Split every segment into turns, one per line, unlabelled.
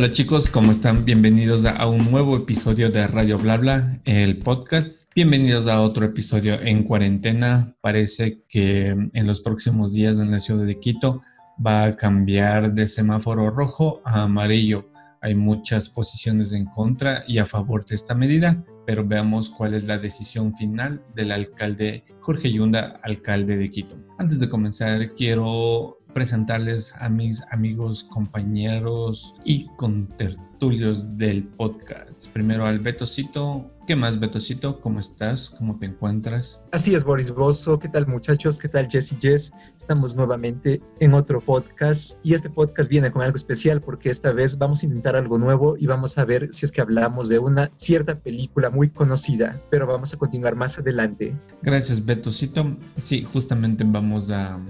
Hola chicos, ¿cómo están? Bienvenidos a un nuevo episodio de Radio Blabla, el podcast. Bienvenidos a otro episodio en cuarentena. Parece que en los próximos días en la ciudad de Quito va a cambiar de semáforo rojo a amarillo. Hay muchas posiciones en contra y a favor de esta medida, pero veamos cuál es la decisión final del alcalde Jorge Yunda, alcalde de Quito. Antes de comenzar, quiero presentarles a mis amigos, compañeros y contertulios del podcast. Primero al Betocito. ¿Qué más, Betocito? ¿Cómo estás? ¿Cómo te encuentras?
Así es, Boris Bozo. ¿Qué tal, muchachos? ¿Qué tal, Jess y Jess? Estamos nuevamente en otro podcast y este podcast viene con algo especial porque esta vez vamos a intentar algo nuevo y vamos a ver si es que hablamos de una cierta película muy conocida, pero vamos a continuar más adelante.
Gracias, Betocito. Sí, justamente vamos a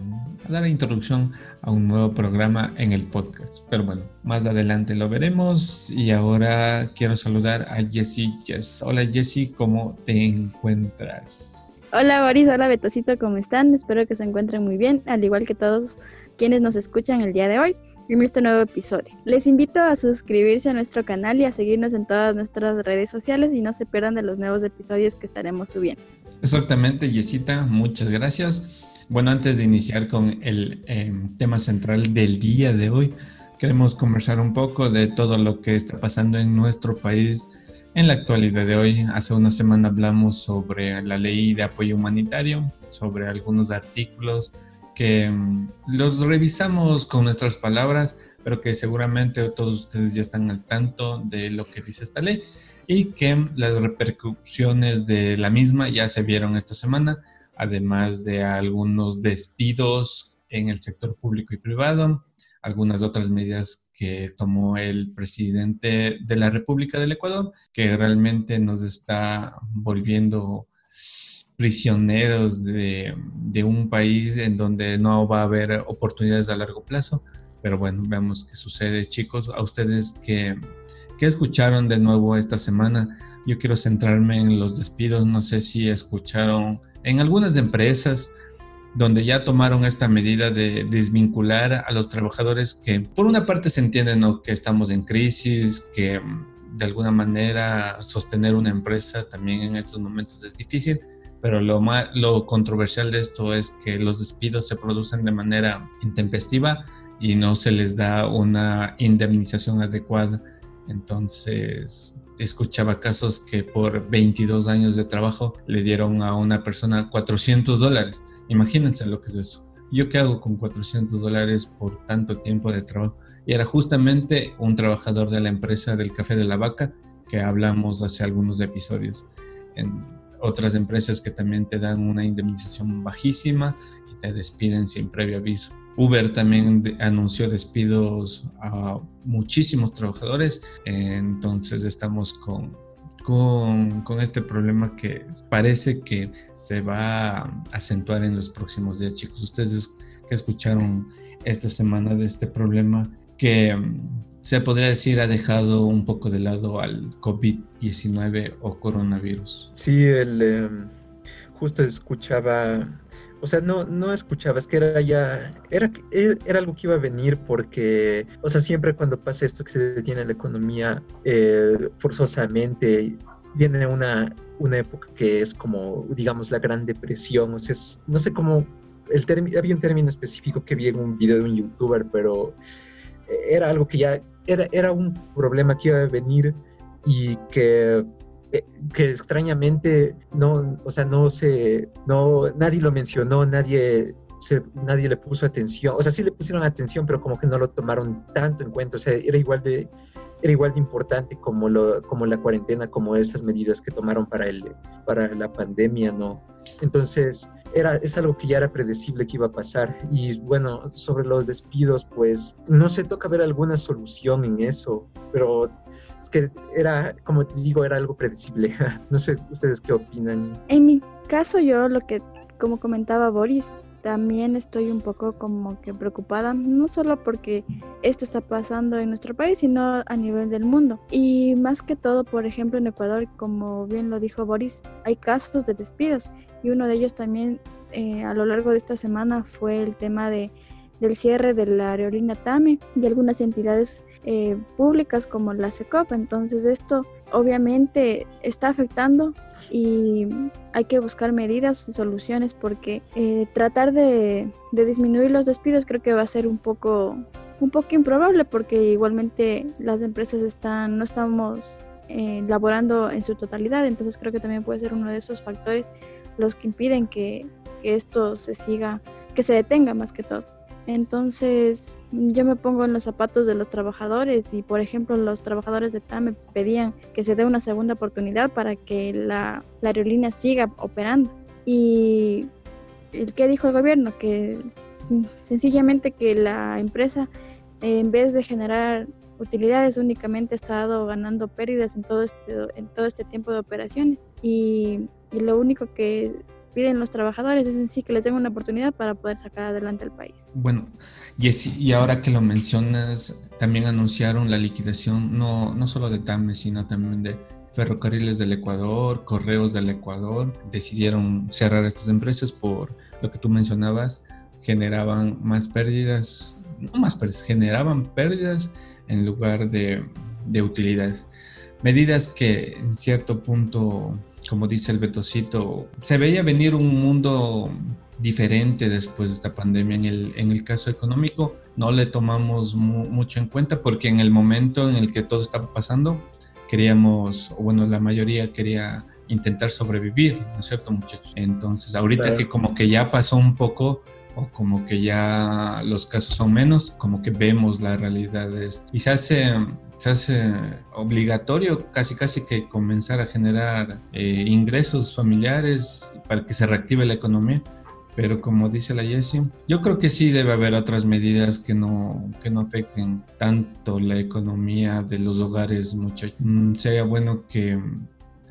dar introducción a un nuevo programa en el podcast. Pero bueno, más adelante lo veremos. Y ahora quiero saludar a Jessie Jess. Hola Jessie, ¿cómo te encuentras?
Hola Boris, hola Betocito, ¿cómo están? Espero que se encuentren muy bien, al igual que todos quienes nos escuchan el día de hoy en este nuevo episodio. Les invito a suscribirse a nuestro canal y a seguirnos en todas nuestras redes sociales y no se pierdan de los nuevos episodios que estaremos subiendo.
Exactamente, Yesita, muchas gracias. Bueno, antes de iniciar con el em, tema central del día de hoy, queremos conversar un poco de todo lo que está pasando en nuestro país en la actualidad de hoy. Hace una semana hablamos sobre la ley de apoyo humanitario, sobre algunos artículos que em, los revisamos con nuestras palabras, pero que seguramente todos ustedes ya están al tanto de lo que dice esta ley y que las repercusiones de la misma ya se vieron esta semana además de algunos despidos en el sector público y privado, algunas otras medidas que tomó el presidente de la República del Ecuador, que realmente nos está volviendo prisioneros de, un país en donde no va a haber oportunidades a largo plazo. Pero bueno, veamos qué sucede, chicos. A ustedes que, que escucharon de nuevo esta semana, yo quiero centrarme en los despidos. No sé si escucharon en algunas empresas donde ya tomaron esta medida de desvincular a los trabajadores que por una parte se entienden que estamos en crisis, que mm, de alguna manera sostener una empresa también en estos momentos es difícil, pero lo, más, lo controversial de esto es que los despidos se producen de manera intempestiva y no se les da una indemnización adecuada. Entonces, escuchaba casos que por 22 años de trabajo le dieron a una persona 400 dólares. Imagínense lo que es eso. ¿Yo qué hago con 400 dólares por tanto tiempo de trabajo? Y era justamente un trabajador de la empresa del Café de la Vaca que hablamos hace algunos episodios. En otras empresas que también te dan una indemnización bajísima y te despiden sin previo aviso. Uber también anunció despidos a muchísimos trabajadores, entonces estamos con, con, este problema que parece que se va a acentuar en los próximos días, chicos. Ustedes que escucharon esta semana de este problema que mm, se podría decir ha dejado un poco de lado al COVID-19 o coronavirus.
Sí, el, em, justo escuchaba o sea, no, no escuchaba, es que era ya, era, era algo que iba a venir porque, o sea, siempre cuando pasa esto que se detiene la economía eh, forzosamente, viene una, una época que es como, digamos, la Gran Depresión, o sea, no sé cómo, el había un término específico que vi en un video de un youtuber, pero era algo que ya, era, era un problema que iba a venir y que eh, que extrañamente no, o sea, no se, no, nadie lo mencionó, nadie, se, nadie le puso atención, o sea, sí le pusieron atención, pero como que no lo tomaron tanto en cuenta, o sea, era igual de, era igual de importante como, lo, como la cuarentena, como esas medidas que tomaron para, el, para la pandemia, ¿no? Entonces, era, es algo que ya era predecible que iba a pasar. Y bueno, sobre los despidos, pues no se toca ver alguna solución en eso, pero es que era, como te digo, era algo predecible. No sé ustedes qué opinan.
En mi caso, yo lo que, como comentaba Boris, también estoy un poco como que preocupada, no solo porque esto está pasando en nuestro país, sino a nivel del mundo. Y más que todo, por ejemplo, en Ecuador, como bien lo dijo Boris, hay casos de despidos y uno de ellos también eh, a lo largo de esta semana fue el tema de del cierre de la aerolínea TAME y algunas entidades eh, públicas como la SECOF. Entonces esto obviamente está afectando y hay que buscar medidas y soluciones porque eh, tratar de, disminuir los despidos creo que va a ser un poco un poco improbable porque igualmente las empresas están no estamos eh, laborando en su totalidad entonces creo que también puede ser uno de esos factores los que impiden que, que esto se siga que se detenga más que todo entonces yo me pongo en los zapatos de los trabajadores y por ejemplo los trabajadores de TAM me pedían que se dé una segunda oportunidad para que la, aerolínea siga operando. Y el que dijo el gobierno que sencillamente que la empresa en vez de generar utilidades únicamente ha estado ganando pérdidas en todo este, en todo este tiempo de operaciones y lo único que piden los trabajadores es en sí que les den una oportunidad para poder sacar adelante el país.
Bueno, Jessy, y ahora que lo mencionas, también anunciaron la liquidación no, no solo de TAME, sino también de Ferrocarriles del Ecuador, Correos del Ecuador, decidieron cerrar estas empresas por lo que tú mencionabas, generaban más pérdidas, no más pérdidas, generaban pérdidas en lugar de, de utilidades. Medidas que en cierto punto como dice el Betocito, se veía venir un mundo diferente después de esta pandemia. En el, en el caso económico no le tomamos mucho en cuenta porque en el momento en el que todo estaba pasando, queríamos, o bueno, la mayoría quería intentar sobrevivir, ¿no es cierto, muchachos? Entonces, ahorita que como que ya pasó un poco, o como que ya los casos son menos, como que vemos la realidad de esto. Y se hace, se hace obligatorio casi casi que comenzar a generar eh, ingresos familiares para que se reactive la economía. Pero como dice la Jessie, yo creo que sí debe haber otras medidas que no, que no afecten tanto la economía de los hogares, muchachos. Mm, sería bueno que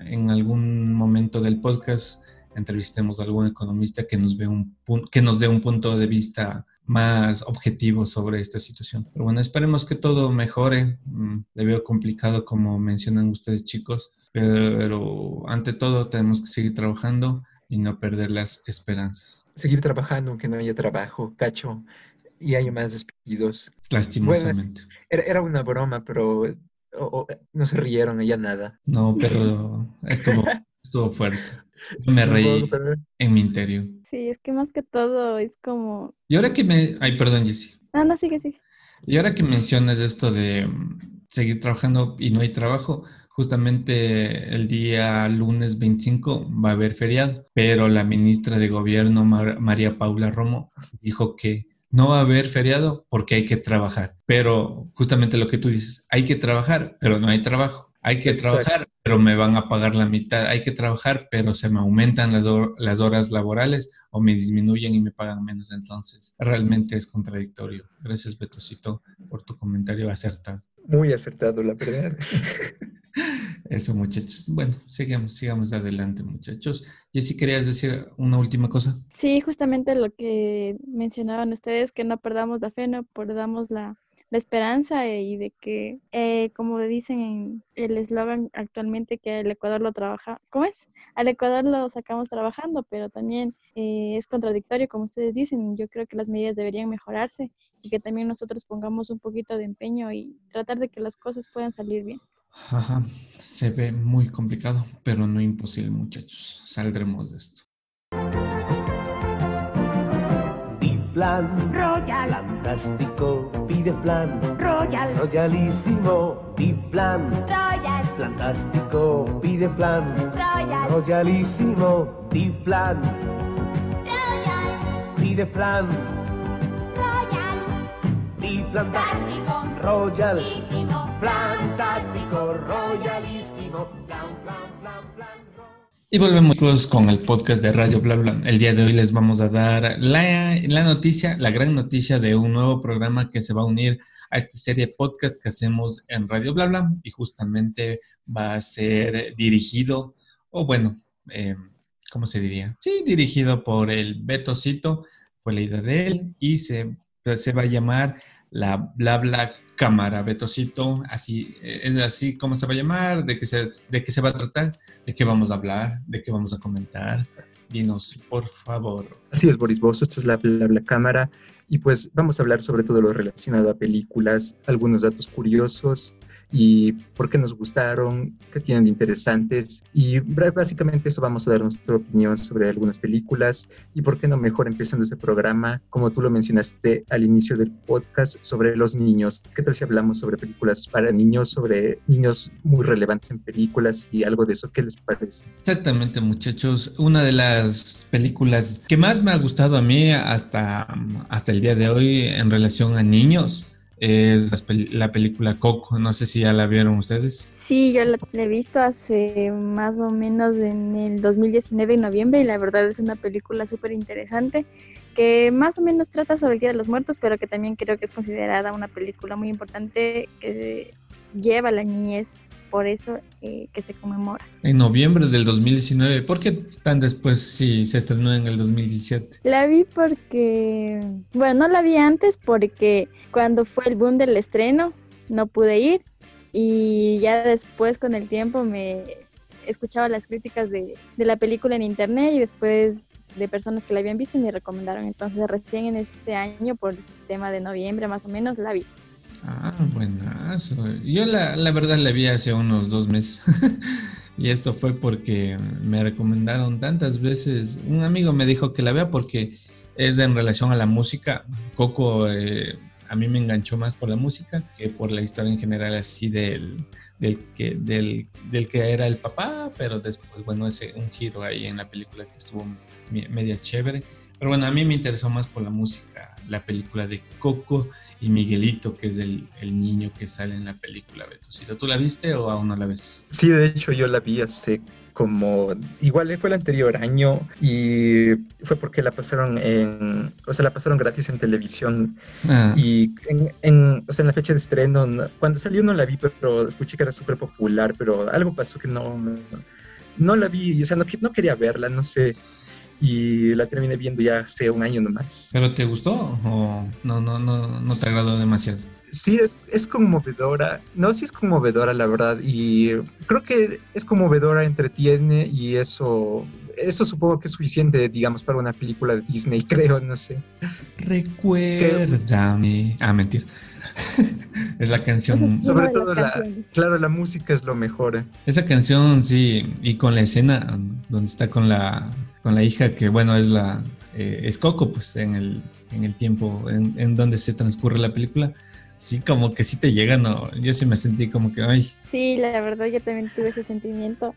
en algún momento del podcast entrevistemos a algún economista que nos, ve un, que nos dé un punto de vista más objetivo sobre esta situación. Pero bueno, esperemos que todo mejore. Mm, le veo complicado como mencionan ustedes chicos, pero ante todo tenemos que seguir trabajando y no perder las esperanzas.
Seguir trabajando aunque no haya trabajo, cacho, y haya más despidos.
Lastimosamente.
era, una broma, pero no se rieron, ya nada.
No, pero estuvo, estuvo fuerte. Me reí en mi interior.
Sí, es que más que todo es como...
Y ahora que me... Ay, perdón, Jessy.
No, no, sigue, sigue.
Y ahora que mencionas esto de seguir trabajando y no hay trabajo, justamente el día lunes 25 va a haber feriado, pero la ministra de Gobierno, María Paula Romo, dijo que no va a haber feriado porque hay que trabajar. Pero justamente lo que tú dices, hay que trabajar, pero no hay trabajo. Hay que trabajar, pero me van a pagar la mitad. Hay que trabajar, pero se me aumentan las, las horas laborales o me disminuyen y me pagan menos. Entonces, realmente es contradictorio. Gracias, Betosito, por tu comentario acertado.
Muy acertado, la verdad.
Eso, muchachos. Bueno, sigamos, sigamos adelante, muchachos. Jessy, ¿querías decir una última cosa?
Sí, justamente lo que mencionaban ustedes, que no perdamos la fe, no perdamos la, la esperanza y de que, eh, como dicen en el eslogan actualmente, que el Ecuador lo trabaja, ¿cómo es? Al Ecuador lo sacamos trabajando, pero también eh, es contradictorio, como ustedes dicen. Yo creo que las medidas deberían mejorarse y que también nosotros pongamos un poquito de empeño y tratar de que las cosas puedan salir bien.
Ajá, se ve muy complicado, pero no imposible, muchachos. Saldremos de esto.
Royal, fantástico, pide plan. Royal, Royalísimo, Plan. Royal, fantástico, pide plan. Royal, Royalísimo, Plan. Royal, pide plan. Royal, fantástico, Royal, fantástico, Royalísimo.
Y volvemos con el podcast de Radio Bla Bla. El día de hoy les vamos a dar la, la, noticia, la gran noticia de un nuevo programa que se va a unir a esta serie de podcast que hacemos en Radio Bla Bla y justamente va a ser dirigido, o bueno, eh, ¿cómo se diría? Sí, dirigido por el Betocito, fue la idea de él y se, se va a llamar la Bla Bla cámara, Betocito, así, es así como se va a llamar, de qué se, de qué se va a tratar, de qué vamos a hablar, de qué vamos a comentar. Dinos, por favor.
Así es, Boris Vos, esta es la, la, cámara. y pues vamos a hablar sobre todo lo relacionado a películas, algunos datos curiosos y por qué nos gustaron, qué tienen de interesantes. Y básicamente eso vamos a dar nuestra opinión sobre algunas películas y por qué no mejor empezando este programa, como tú lo mencionaste al inicio del podcast, sobre los niños. ¿Qué tal si hablamos sobre películas para niños, sobre niños muy relevantes en películas y algo de eso? ¿Qué les parece?
Exactamente, muchachos. Una de las películas que más me ha gustado a mí hasta, hasta el día de hoy en relación a niños es la película Coco. No sé si ya la vieron ustedes.
Sí, yo la, he visto hace más o menos en el 2019, en noviembre, y la verdad es una película súper interesante que más o menos trata sobre el Día de los Muertos, pero que también creo que es considerada una película muy importante que lleva la niñez por eso eh, que se conmemora.
En noviembre del 2019, ¿por qué tan después si se estrenó en el 2017?
La vi porque, bueno, no la vi antes porque cuando fue el boom del estreno no pude ir y ya después con el tiempo me escuchaba las críticas de, de la película en internet y después de personas que la habían visto y me recomendaron. Entonces recién en este año, por el tema de noviembre más o menos, la vi.
Ah, buenazo. Yo la, la verdad la vi hace unos dos meses. y esto fue porque me recomendaron tantas veces. Un amigo me dijo que la vea porque es en relación a la música. Coco eh, a mí me enganchó más por la música que por la historia en general así del, del, que, del, del que era el papá, pero después, bueno, ese un giro ahí en la película que estuvo media chévere. Pero bueno, a mí me interesó más por la música, la película de Coco y Miguelito, que es el, el niño que sale en la película, Betosito. ¿Tú la viste o aún no la ves?
Sí, de hecho yo la vi hace como, igual fue el anterior año y fue porque la pasaron en, o sea, la pasaron gratis en televisión ah. y en, en, o sea, en la fecha de estreno, cuando salió no la vi, pero escuché que era súper popular, pero algo pasó que no, no, la vi, o sea, no, no quería verla, no sé y la terminé viendo ya hace un año nomás.
¿Pero te gustó o no, no, no, no te agradó demasiado?
Sí, es, es conmovedora. No, sí es conmovedora, la verdad. Y creo que es conmovedora, entretiene y eso, eso supongo que es suficiente, digamos, para una película de Disney, creo, no sé.
Recuérdame. Ah, mentir. es la canción.
Sobre todo, la, claro, la música es lo mejor.
Esa canción, sí, y con la escena donde está con la con la hija que, bueno, es la eh, es Coco, pues en el, en el tiempo en, donde se transcurre la película, sí como que sí te llega, ¿no? Yo sí me sentí como que, ay.
Sí, la verdad yo también tuve ese sentimiento.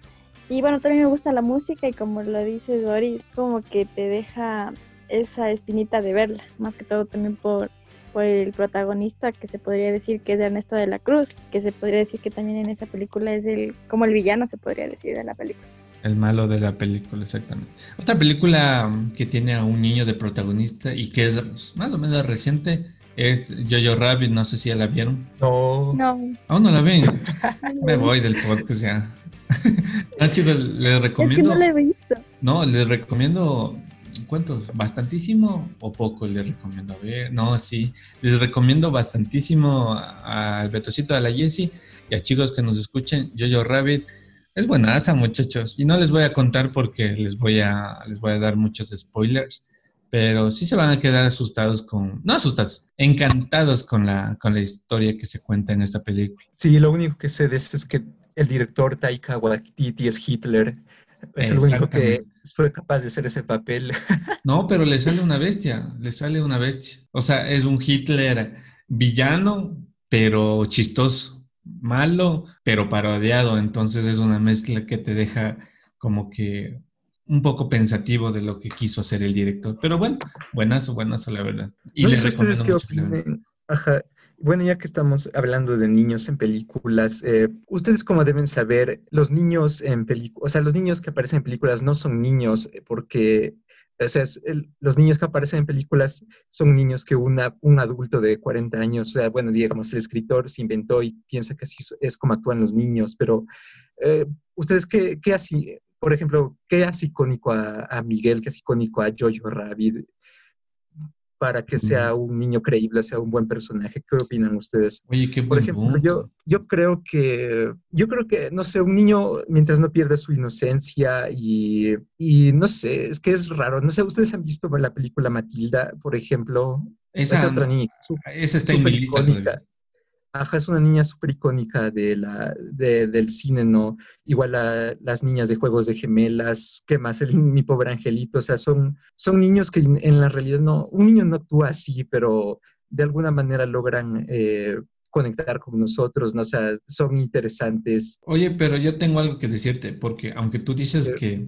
Y bueno, también me gusta la música y como lo dices, Doris, como que te deja esa espinita de verla, más que todo también por, por el protagonista que se podría decir que es Ernesto de la Cruz, que se podría decir que también en esa película es el como el villano se podría decir de la película.
El malo de la película, exactamente. Otra película que tiene a un niño de protagonista y que es más o menos reciente es Jojo Rabbit, no sé si ya la vieron.
No.
No.
Aún no la ven. Me voy del podcast ya. no, chicos, les recomiendo.
Es que no la he visto.
No, les recomiendo. ¿Cuántos? ¿Bastantísimo o poco les recomiendo? A ver, no, sí. Les recomiendo bastantísimo al Betocito, a la Jessie y a chicos que nos escuchen. Jojo Rabbit es buenaza, muchachos. Y no les voy a contar porque les voy a, les voy a dar muchos spoilers. Pero sí se van a quedar asustados con, no asustados, encantados con la, con la historia que se cuenta en esta película.
Sí, lo único que sé de esto es que el director Taika Waititi es Hitler. Es el único que fue capaz de hacer ese papel.
No, pero le sale una bestia, le sale una bestia. O sea, es un Hitler villano, pero chistoso malo, pero parodiado. Entonces es una mezcla que te deja como que un poco pensativo de lo que quiso hacer el director. Pero bueno, buenazo, buenazo, la verdad.
Y les recomiendo qué opinen? Ajá. Bueno, ya que estamos hablando de niños en películas, eh, ustedes como deben saber, los niños en películas, o sea, los niños que aparecen en películas no son niños eh, porque o sea, los niños que aparecen en películas son niños que un adulto de 40 años, o sea, bueno, digamos, el escritor se inventó y piensa que así es como actúan los niños, pero eh, ¿ustedes qué, qué así, por ejemplo, qué hace icónico a, a, Miguel, qué hace icónico a Jojo Rabbit? Para que sea un niño creíble, sea un buen personaje. ¿Qué opinan ustedes?
Oye, qué
Por ejemplo, yo, yo creo que, yo creo que, no sé, un niño mientras no pierda su inocencia y, y no sé, es que es raro. No sé, ¿ustedes han visto la película Matilda, por ejemplo? Es
Esa,
otra niña. su-
esa está en mi lista todavía.
Ajá, es una niña súper icónica de la, de- del cine, ¿no? Igual a las niñas de Juegos de Gemelas, ¿qué más? El, mi pobre angelito, o sea, son, son niños que en, la realidad no, un niño no actúa así, pero de alguna manera logran eh, conectar con nosotros, ¿no? O sea, son interesantes.
Oye, pero yo tengo algo que decirte, porque aunque tú dices
Sí.
que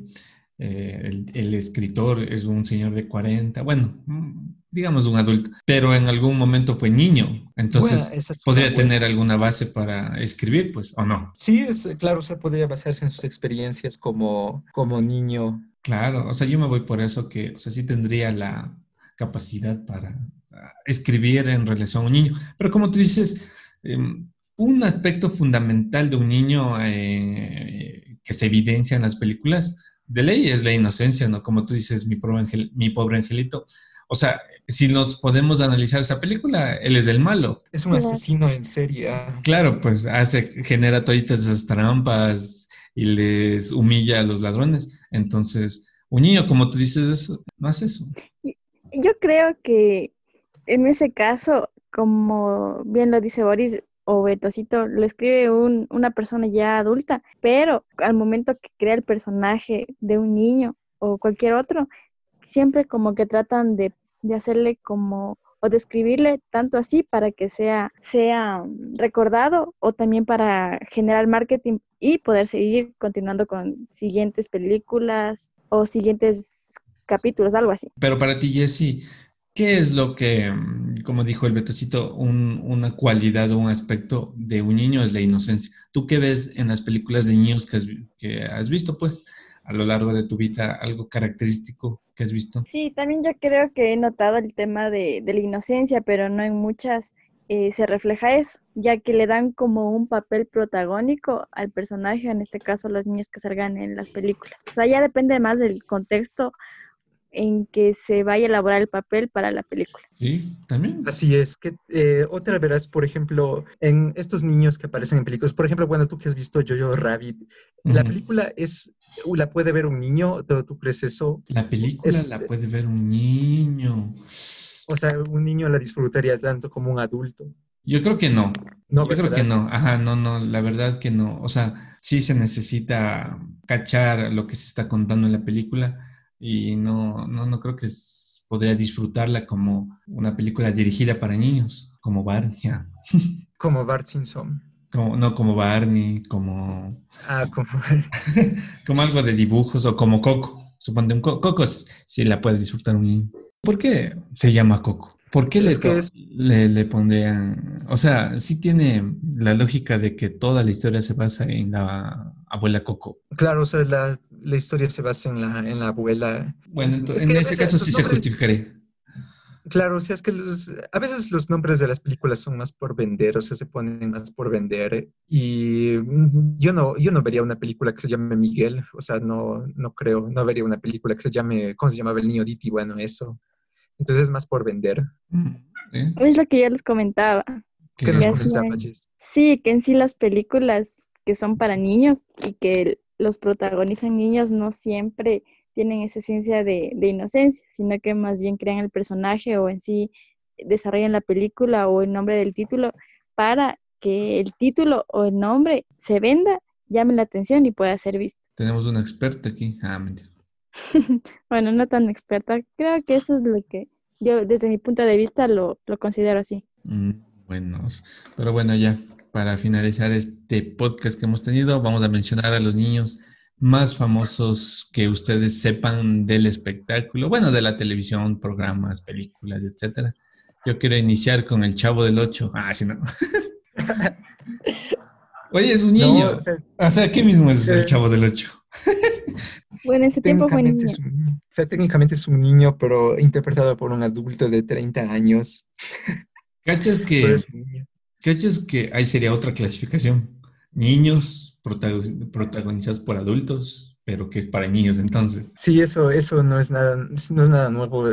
eh, el, el escritor es un señor de 40, bueno, mm, digamos un adulto, pero en algún momento fue niño, entonces
Bueno, es
podría
buena-
tener alguna base para escribir, pues, o no.
Sí, es, claro, o sea, podría basarse en sus experiencias como, como niño.
Claro, o sea, yo me voy por eso que, o sea, sí tendría la capacidad para ah, escribir en relación a un niño. Pero como tú dices, em, un aspecto fundamental de un niño eh, que se evidencia en las películas de ley es la inocencia, ¿no? Como tú dices, mi pobre, angel- mi pobre angelito. O sea, si nos podemos analizar esa película, él es el malo.
Es un asesino en serie. ah.
Claro, pues hace, genera todas esas trampas y les humilla a los ladrones. Entonces, un niño, como tú dices, eso, no hace eso.
Yo creo que en ese caso, como bien lo dice Boris o Betosito, lo escribe un- una persona ya adulta, pero al momento que crea el personaje de un niño o cualquier otro, siempre como que tratan de, de hacerle como o describirle tanto así para que sea, sea mm, recordado o también para generar marketing y poder seguir continuando con siguientes películas o siguientes capítulos, algo así.
Pero para ti, Jesse, ¿qué es lo que, mm, como dijo el Betocito, un- una cualidad o un aspecto de un niño es la inocencia? ¿Tú qué ves en las películas de niños que has, que has visto, pues, a lo largo de tu vida, algo característico que has visto?
Sí, también yo creo que he notado el tema de, de la inocencia, pero no en muchas eh, se refleja eso, ya que le dan como un papel protagónico al personaje, en este caso los niños que salgan en las películas. O sea, ya depende más del contexto en que se vaya a elaborar el papel para la película.
Sí, también.
Así es, que eh, otra verás, por ejemplo, en estos niños que aparecen en películas, por ejemplo, bueno, tú que has visto Jojo Rabbit, la película es, la puede ver un niño, ¿tú, tú crees eso?
La película
es-
la puede ver un niño.
O sea, un niño la disfrutaría tanto como un adulto.
Yo creo que no.
No,
Yo creo que no. Ajá, no, no, la verdad que no. O sea, sí se necesita cachar lo que se está contando en la película y no, no, no creo que podría disfrutarla como una película dirigida para niños, como ah,
Como Bart Simpson.
Como, no como Barney, como,
Ah, como...
como algo de dibujos o como Coco. Suponte un Co- Coco s- sí la puede disfrutar un niño. ¿Por qué se llama Coco? ¿Por qué le,
que es-
le, le pondrían? O sea, sí tiene la lógica de que toda la historia se basa en la abuela Coco.
Claro, o sea, la, la historia se basa en la, en la abuela.
Bueno,
Es
en
que
ese caso sí se justificaría.
Claro, o sea, es que los- a veces los nombres de las películas son más por vender, o sea, se ponen más por vender. Y mm, yo no, yo no vería una película que se llame Miguel, o sea, no, no creo, no vería una película que se llame, ¿cómo se llamaba el niño Diti? Bueno, eso. Entonces es más por vender.
¿eh?
Es lo que yo les comentaba.
Que-
¿Qué nos
Ya
comentaba,
sí.
Jess?
Sí, que en sí las películas que son para niños y que los protagonizan niños no siempre tienen esa esencia de, de inocencia, sino que más bien crean el personaje o en sí desarrollan la película o el nombre del título para que el título o el nombre se venda, llame la atención y pueda ser visto.
Tenemos una experta aquí. Ah, mentira.
Bueno, no tan experta, creo que eso es lo que yo desde mi punto de vista lo, lo considero así.
Mm, Bueno, pero bueno, ya para finalizar este podcast que hemos tenido, vamos a mencionar a los niños más famosos que ustedes sepan del espectáculo, bueno, de la televisión, programas, películas, etcétera. Yo quiero iniciar con el Chavo del Ocho. Ah, sí, no. Oye, es un niño.
No, o sea,
o sea, ¿qué mismo es el
Sí.
Chavo del Ocho?
Bueno, en ese tiempo fue niño.
es un. O sea, técnicamente es un niño, pero interpretado por un adulto de 30 años.
¿Cachas que, cachas que ahí sería otra clasificación? Niños protagonizados por adultos, pero que es para niños entonces.
Sí, eso, eso no es nada, no es nada nuevo.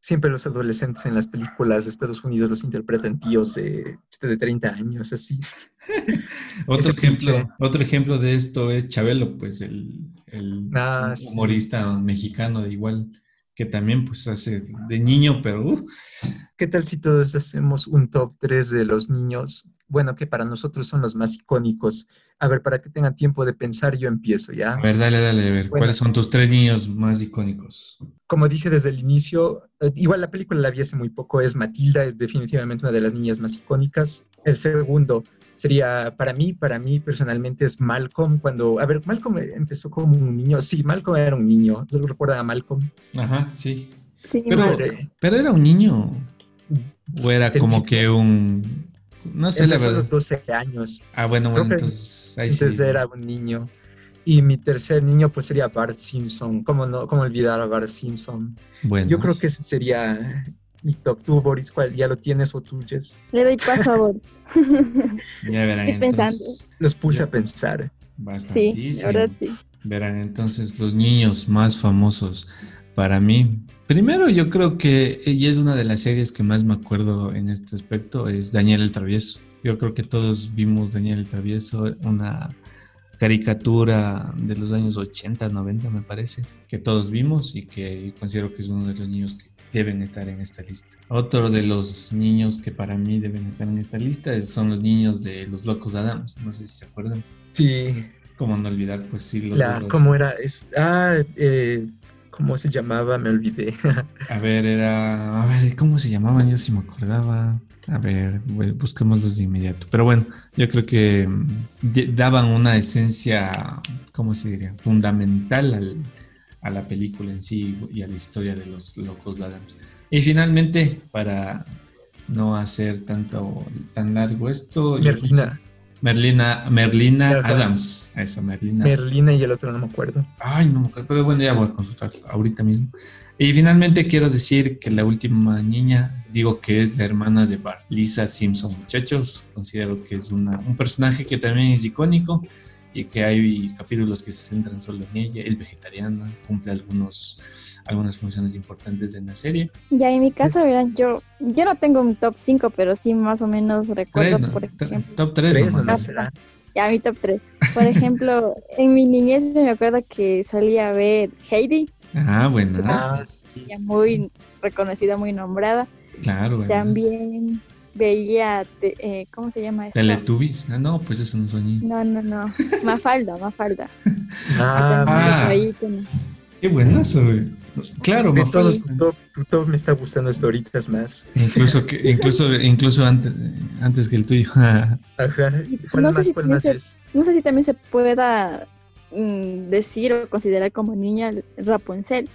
Siempre los adolescentes en las películas de Estados Unidos los interpretan tíos de, de 30 años, así.
Otro
Ese
ejemplo,
cliché.
otro ejemplo de esto es Chabelo, pues el, el
Ah, sí.
humorista mexicano de igual que también pues hace de niño, pero uh,
¿Qué tal si todos hacemos un top 3 de los niños? Bueno, que para nosotros son los más icónicos. A ver, para que tengan tiempo de pensar, yo empiezo, ¿ya?
a ver, dale, dale, a ver,
Bueno.
¿cuáles son tus tres niños más icónicos?
Como dije desde el inicio, eh, igual la película la vi hace muy poco, es Matilda, es definitivamente una de las niñas más icónicas. El segundo sería, para mí, para mí personalmente es Malcolm, cuando, a ver, Malcolm empezó como un niño, sí, Malcolm era un niño, ¿tú recuerdas a Malcolm?
Ajá, sí.
Sí,
Pero-
Madre.
Pero era un niño, o era como que un, no sé la
empezó a
verdad.
los 12 años,
Ah, bueno, bueno,
creo
entonces ahí sí.
entonces era un niño. Y mi tercer niño pues sería Bart Simpson, ¿cómo, no, cómo olvidar a Bart Simpson?
Bueno,
Yo creo que ese sería mi top. ¿Tú, Boris, cuál? ¿Ya lo tienes o tú, Jess?
le doy paso a Boris.
ya verán
estoy pensando.
entonces.
Los puse
Ya.
a pensar.
Sí, la verdad sí.
Verán entonces los niños más famosos para mí. Primero yo creo que ella es una de las series que más me acuerdo en este aspecto, es Daniel el Travieso. Yo creo que todos vimos Daniel el Travieso, una caricatura de los años 80, 90 me parece, que todos vimos y que considero que es uno de los niños que deben estar en esta lista. Otro de los niños que para mí deben estar en esta lista son los niños de los Locos Adams, no sé si se acuerdan.
Sí,
Cómo no olvidar, pues sí, los
la. ¿cómo era? Es, ah, eh, ¿cómo se llamaba? Me olvidé.
A ver, era. A ver, ¿cómo se llamaban? Yo sí me acordaba. A ver, bu- busquémoslos de inmediato. Pero bueno, yo creo que mm, daban una esencia, ¿cómo se diría? Fundamental al- a la película en sí y a la historia de los locos Adams. Y finalmente, para no hacer tanto tan largo esto,
Merlina.
Merlina, Merlina. Adams. Esa, Merlina.
Merlina y el otro no me acuerdo.
Ay, no me acuerdo, pero bueno, ya voy a consultar ahorita mismo. Y finalmente quiero decir que la última niña, digo que es la hermana de Bart, Lisa Simpson. Muchachos, considero que es una, un personaje que también es icónico y que hay capítulos que se centran solo en ella. Es vegetariana, cumple algunos, algunas funciones importantes en la serie.
Ya en mi caso, verán, yo, yo no tengo un top 5, pero sí más o menos recuerdo,
Tres, ¿no?
por ejemplo.
Top 3
Tres,
nomás.
¿no?
Ya, mi top 3. Por ejemplo, en mi niñez me acuerdo que solía ver Heidi,
Ah, bueno,
Ah, sí.
ya muy reconocida, muy nombrada.
claro. bueno.
También veía, te- eh, ¿cómo se llama esto?
Teletubbies. Ah, no, pues eso no niños.
No, no, no. Mafalda, Mafalda.
Ah,
Ah.
ahí
Qué buenazo, güey. Claro,
de
Mafalda.
todos, tu top, tu top me está gustando hasta ahorita es más.
Incluso, que, incluso, incluso antes, antes que el tuyo.
Ajá.
Y
¿Cuál
no sé si
cuál
también
más
se-
es?
No sé si también se pueda mm, decir o considerar como niña Rapunzel.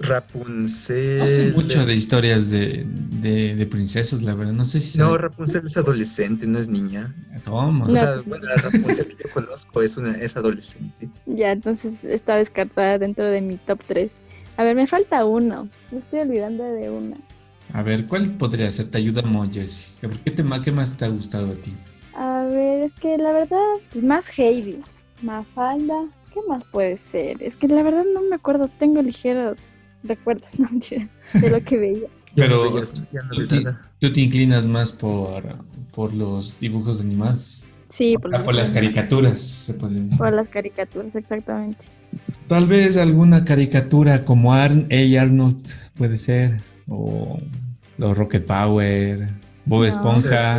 Rapunzel.
No sé mucho de historias de, de, de princesas, la verdad. No sé si.
No,
sabe-
Rapunzel es adolescente, no es niña.
Toma.
O
No,
sea,
pues-
bueno, la Rapunzel que yo conozco es, una, es adolescente.
Ya, entonces está descartada dentro de mi top 3. A ver, me falta uno. Me estoy olvidando de una.
A ver, ¿cuál podría ser? Te ayudamos, Jessica. ¿Por qué, te, ma- qué más te ha gustado a ti?
A ver, es que la verdad, más Heidi. Mafalda. ¿Qué más puede ser? Es que la verdad no me acuerdo. Tengo ligeros recuerdos, no de lo que veía.
Pero-
no
tú
ves
sí-
nada.
¿Tú te inclinas más por, por los dibujos animados?
Sí,
O sea, por las caricaturas, se puede decir.
Por las caricaturas, exactamente.
Tal vez alguna caricatura como Arn, A. Arnold puede ser. O los Rocket Power, Bob
No.
Esponja.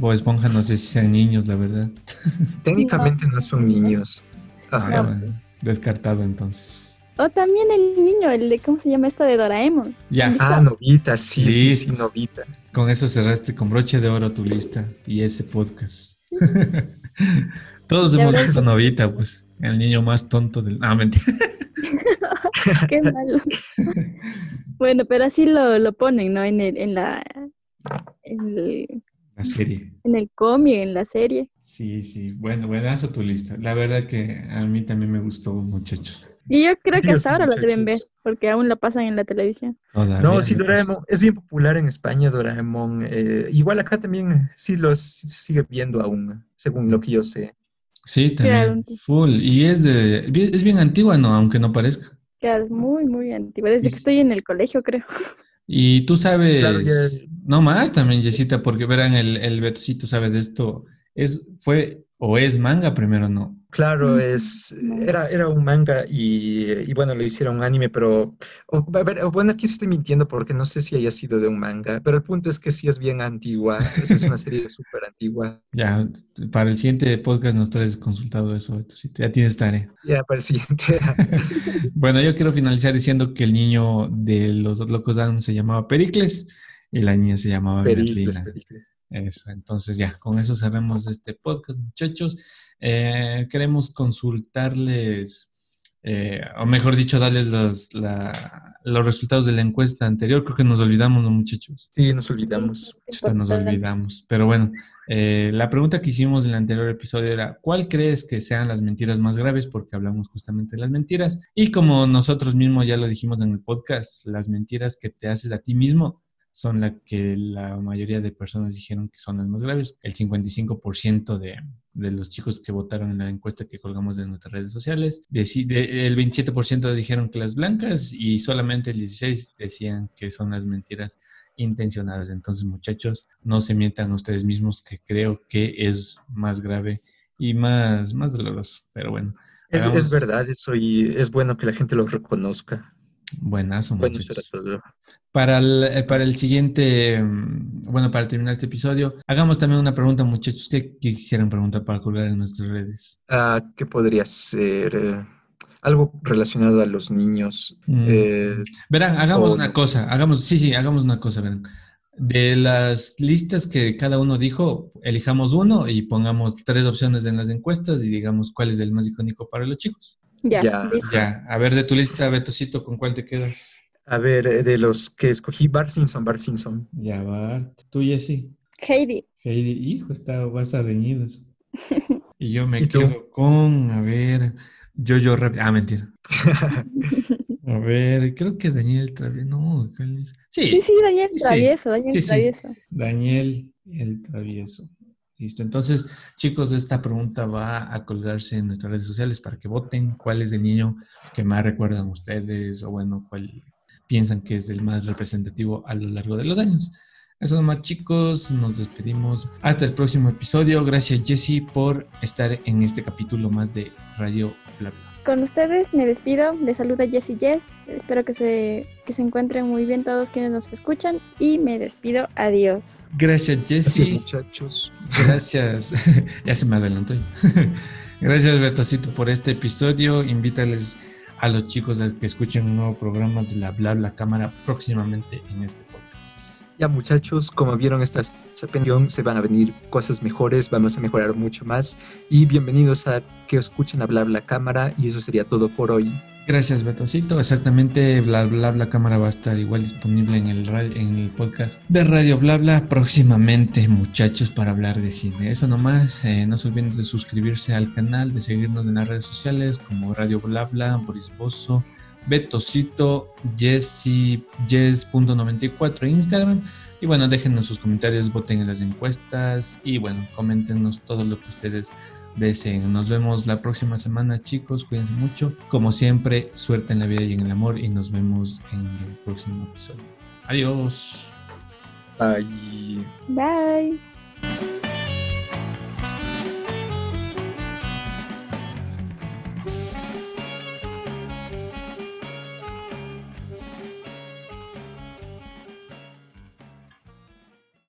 Bob Esponja no sé si sean niños, la verdad.
Técnicamente no son niños. Ajá.
Ah, bueno, descartado entonces.
O también el niño, el de, ¿cómo se llama esto? De Doraemon.
Ya,
Ah, Novita, sí, sí, sí,
Listo.
Novita.
con eso cerraste con broche de oro tu lista y ese podcast.
Sí.
Todos hemos visto. Novita, pues. El niño más tonto del. Ah, mentira.
Qué malo. bueno, pero así lo, lo ponen, ¿no? En el, en la en el,
La serie.
En el cómic, en la serie.
Sí, sí. Bueno, buenazo tu lista. La verdad que a mí también me gustó, muchachos.
Y yo creo
Sí,
que hasta ahora lo deben ver,
muchachos.
porque aún lo pasan en la televisión.
Todavía
No, sí, Doraemon. Es bien popular en España, Doraemon. eh, igual acá también sí los sigue viendo aún, según lo que yo sé.
Sí,
Claro.
también. Full. Y es de. bien- Es bien antigua, ¿no? Aunque no parezca.
Claro, es muy, muy antigua. Desde
Y-
que estoy en el colegio, creo.
Y tú sabes,
Claro,
no más también, Yesita, porque verán, el, el Betocito sabe de esto. Es, fue o es manga, primero no.
Claro,
Mm,
es, era, era un manga y, y bueno, lo hicieron anime, pero o- a ver, bueno, aquí estoy mintiendo porque no sé si haya sido de un manga, pero el punto es que sí es bien antigua, es una serie súper antigua.
Ya, para el siguiente podcast nos traes consultado eso, ya tienes tarea.
Ya para el siguiente.
Bueno, yo quiero finalizar diciendo que el niño de los dos locos Adams se llamaba Pericles y la niña se llamaba
Pericles. Pericles.
Eso, entonces ya, con eso cerramos este podcast, muchachos. Eh, queremos consultarles, eh, o mejor dicho, darles los, la- los resultados de la encuesta anterior. Creo que nos olvidamos, ¿no, muchachos?
Sí, nos olvidamos.
Chuta, nos olvidamos. Pero bueno, eh, la pregunta que hicimos en el anterior episodio era, ¿cuál crees que sean las mentiras más graves? Porque hablamos justamente de las mentiras. Y como nosotros mismos ya lo dijimos en el podcast, las mentiras que te haces a ti mismo son las que la mayoría de personas dijeron que son las más graves. El 55% de, de los chicos que votaron en la encuesta que colgamos en nuestras redes sociales, deci- de- el 27% dijeron que las blancas y solamente el 16% decían que son las mentiras intencionadas. Entonces, muchachos, no se mientan ustedes mismos, que creo que es más grave y más, más doloroso. Pero bueno,
Es, es verdad eso y es bueno que la gente lo reconozca.
Buenazo, muchachos.
todo.
Para el, eh, para el siguiente, mm, bueno, para terminar este episodio, hagamos también una pregunta, muchachos. ¿Qué, qué quisieran preguntar para colgar en nuestras redes?
Ah, ¿qué podría ser? Eh, algo relacionado a los niños.
Mm,
Eh,
Verán, hagamos
o
una cosa, hagamos, sí, sí, hagamos una cosa, verán. De las listas que cada uno dijo, elijamos uno y pongamos tres opciones en las encuestas y digamos cuál es el más icónico para los chicos.
Ya,
Ya.
a ver de tu lista, Betocito, ¿con cuál te quedas?
a ver, eh, de los que escogí, Bart Simpson, Bart Simpson.
Ya, Bart. Tú, Jessy.
Heidi.
Heidi, hijo, está, va a reñidos. Y yo me
¿Y tú?
quedo con, a ver, Jojo Rabbit. Ah, mentira. A ver, creo que Daniel Travieso. No.
Sí,
sí,
sí, Daniel
Sí,
Travieso, Daniel
sí, sí.
Travieso.
Daniel el Travieso. Listo. Entonces, chicos, esta pregunta va a colgarse en nuestras redes sociales para que voten cuál es el niño que más recuerdan ustedes o bueno, cuál piensan que es el más representativo a lo largo de los años. Eso nomás, chicos. Nos despedimos. Hasta el próximo episodio. Gracias, Jesse, por estar en este capítulo más de Radio Bla.
Con ustedes me despido, les saluda Jessy Jess, espero que se, que se encuentren muy bien todos quienes nos escuchan y me despido, adiós.
Gracias, Jesse.
muchachos.
Gracias. ya se me adelantó. Gracias, Betocito, por este episodio. Invítales a los chicos a que escuchen un nuevo programa de la Bla Bla Cámara próximamente en este podcast.
Ya muchachos, como vieron esta separación, se van a venir cosas mejores, vamos a mejorar mucho más y bienvenidos a que escuchen hablar la cámara y eso sería todo por hoy.
Gracias, Betocito. Exactamente, Bla Bla Bla Cámara va a estar igual disponible en el, en el podcast de Radio Bla Bla próximamente, muchachos, para hablar de cine. Eso nomás. eh, no se olviden de suscribirse al canal, de seguirnos en las redes sociales como Radio Bla Bla, Boris Bozo, Betocito, Jessy, Jess.94 en Instagram. Y bueno, déjenos sus comentarios, voten en las encuestas y bueno, coméntenos todo lo que ustedes deseen. Nos vemos la próxima semana, chicos. Cuídense mucho. Como siempre, suerte en la vida y en el amor. Y nos vemos en el próximo episodio. Adiós.
Bye.
Bye.